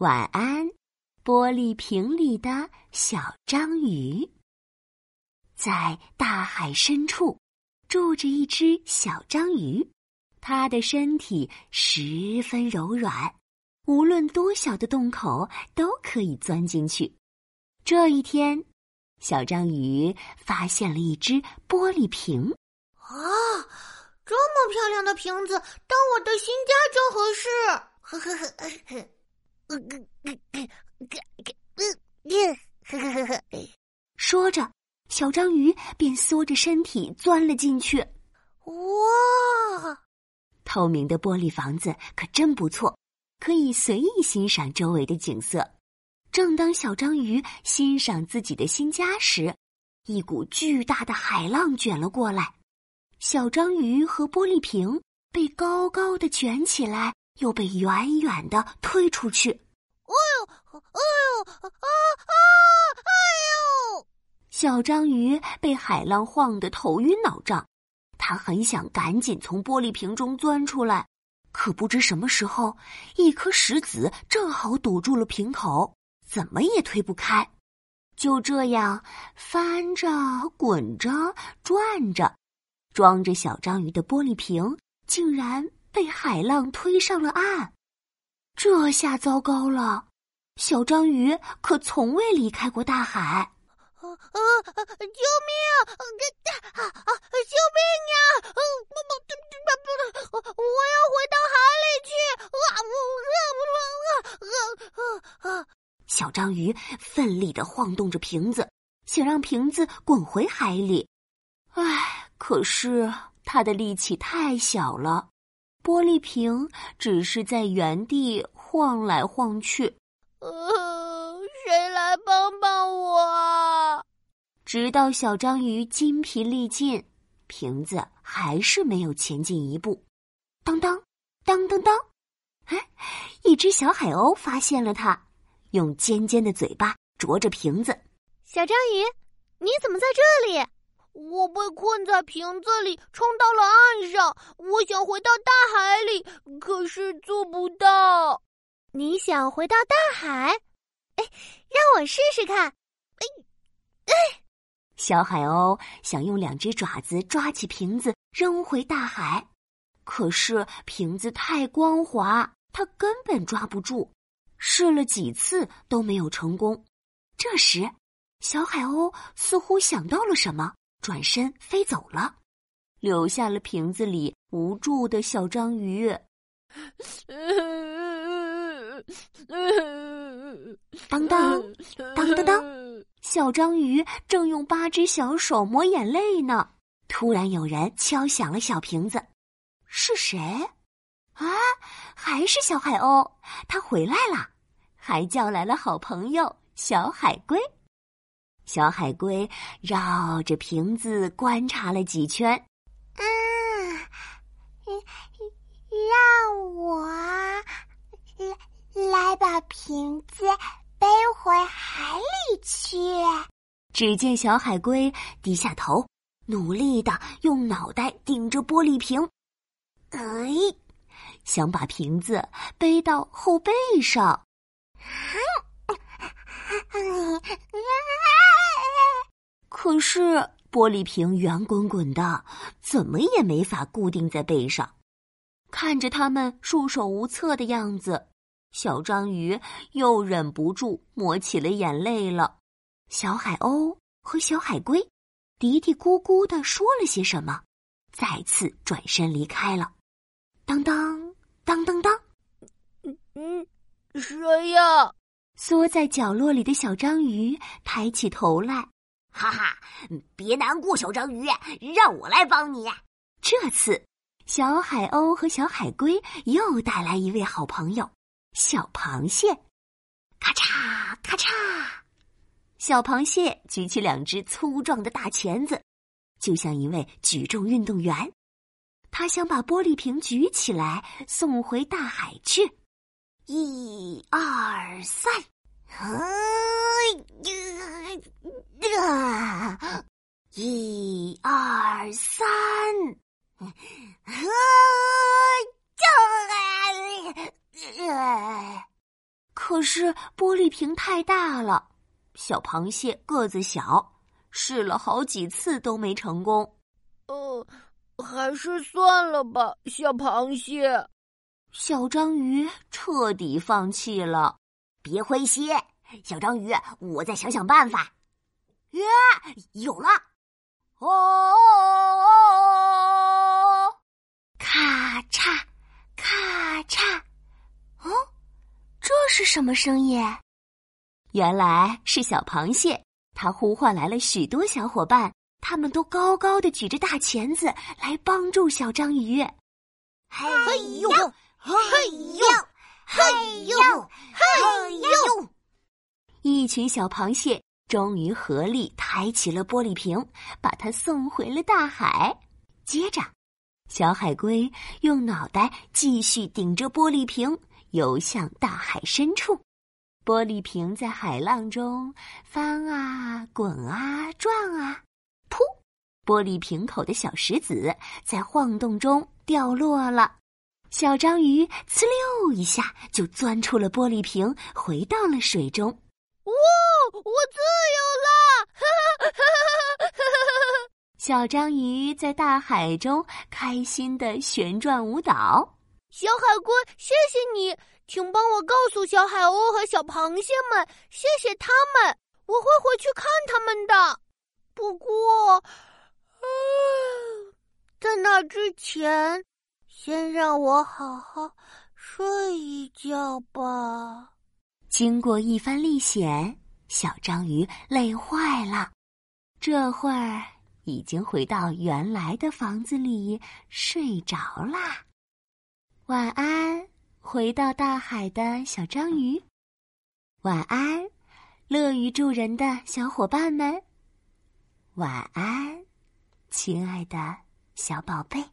晚安，玻璃瓶里的小章鱼。在大海深处，住着一只小章鱼，它的身体十分柔软，无论多小的洞口都可以钻进去。这一天，小章鱼发现了一只玻璃瓶。啊，这么漂亮的瓶子，当我的新家正合适。呵呵呵呵呵。说着，小章鱼便缩着身体钻了进去。哇，透明的玻璃房子可真不错，可以随意欣赏周围的景色。正当小章鱼欣赏自己的新家时，一股巨大的海浪卷了过来，小章鱼和玻璃瓶被高高的卷起来。又被远远的推出去，哎呦，哎呦，啊啊，哎呦！小章鱼被海浪晃得头晕脑胀，它很想赶紧从玻璃瓶中钻出来，可不知什么时候，一颗石子正好堵住了瓶口，怎么也推不开。就这样翻着、滚着、转着，装着小章鱼的玻璃瓶竟然。被海浪推上了岸，这下糟糕了！小章鱼可从未离开过大海。啊啊！救命！啊啊！救命呀！不不不不不！我要回到海里去！啊不啊啊啊啊！小章鱼奋力的晃动着瓶子，想让瓶子滚回海里。唉，可是它的力气太小了。玻璃瓶只是在原地晃来晃去，呃，谁来帮帮我？直到小章鱼筋疲力尽，瓶子还是没有前进一步。当当，当当当！哎，一只小海鸥发现了它，用尖尖的嘴巴啄着瓶子。小章鱼，你怎么在这里？我被困在瓶子里，冲到了岸上。我想回到大海里，可是做不到。你想回到大海？哎，让我试试看。哎，哎！小海鸥想用两只爪子抓起瓶子扔回大海，可是瓶子太光滑，它根本抓不住。试了几次都没有成功。这时，小海鸥似乎想到了什么。转身飞走了，留下了瓶子里无助的小章鱼。当当当当当，小章鱼正用八只小手抹眼泪呢。突然有人敲响了小瓶子，是谁？啊，还是小海鸥，它回来了，还叫来了好朋友小海龟。小海龟绕着瓶子观察了几圈，啊，让我来来把瓶子背回海里去。只见小海龟低下头，努力的用脑袋顶着玻璃瓶，哎，想把瓶子背到后背上。可是玻璃瓶圆滚滚的，怎么也没法固定在背上。看着他们束手无策的样子，小章鱼又忍不住抹起了眼泪了。小海鸥和小海龟嘀嘀咕咕的说了些什么，再次转身离开了。当当当当当，嗯嗯，谁呀？缩在角落里的小章鱼抬起头来。哈哈，别难过，小章鱼，让我来帮你。这次，小海鸥和小海龟又带来一位好朋友——小螃蟹。咔嚓咔嚓，小螃蟹举起两只粗壮的大钳子，就像一位举重运动员。他想把玻璃瓶举起来，送回大海去。一二三，啊！一二三，啊！可可是玻璃瓶太大了，小螃蟹个子小，试了好几次都没成功。呃，还是算了吧，小螃蟹。小章鱼彻底放弃了。别灰心，小章鱼，我再想想办法。耶，有了！哦，咔嚓，咔嚓，哦，这是什么声音？原来是小螃蟹，它呼唤来了许多小伙伴，他们都高高的举着大钳子来帮助小章鱼。嘿呦，嘿呦，嘿呦，嘿呦！一群小螃蟹。终于合力抬起了玻璃瓶，把它送回了大海。接着，小海龟用脑袋继续顶着玻璃瓶游向大海深处。玻璃瓶在海浪中翻啊滚啊转啊，噗！玻璃瓶口的小石子在晃动中掉落了。小章鱼呲溜一下就钻出了玻璃瓶，回到了水中。哇！我自由了！哈哈哈哈哈！小章鱼在大海中开心的旋转舞蹈。小海龟，谢谢你，请帮我告诉小海鸥和小螃蟹们，谢谢他们，我会回去看他们的。不过，在那之前，先让我好好睡一觉吧。经过一番历险，小章鱼累坏了，这会儿已经回到原来的房子里睡着啦。晚安，回到大海的小章鱼。晚安，乐于助人的小伙伴们。晚安，亲爱的小宝贝。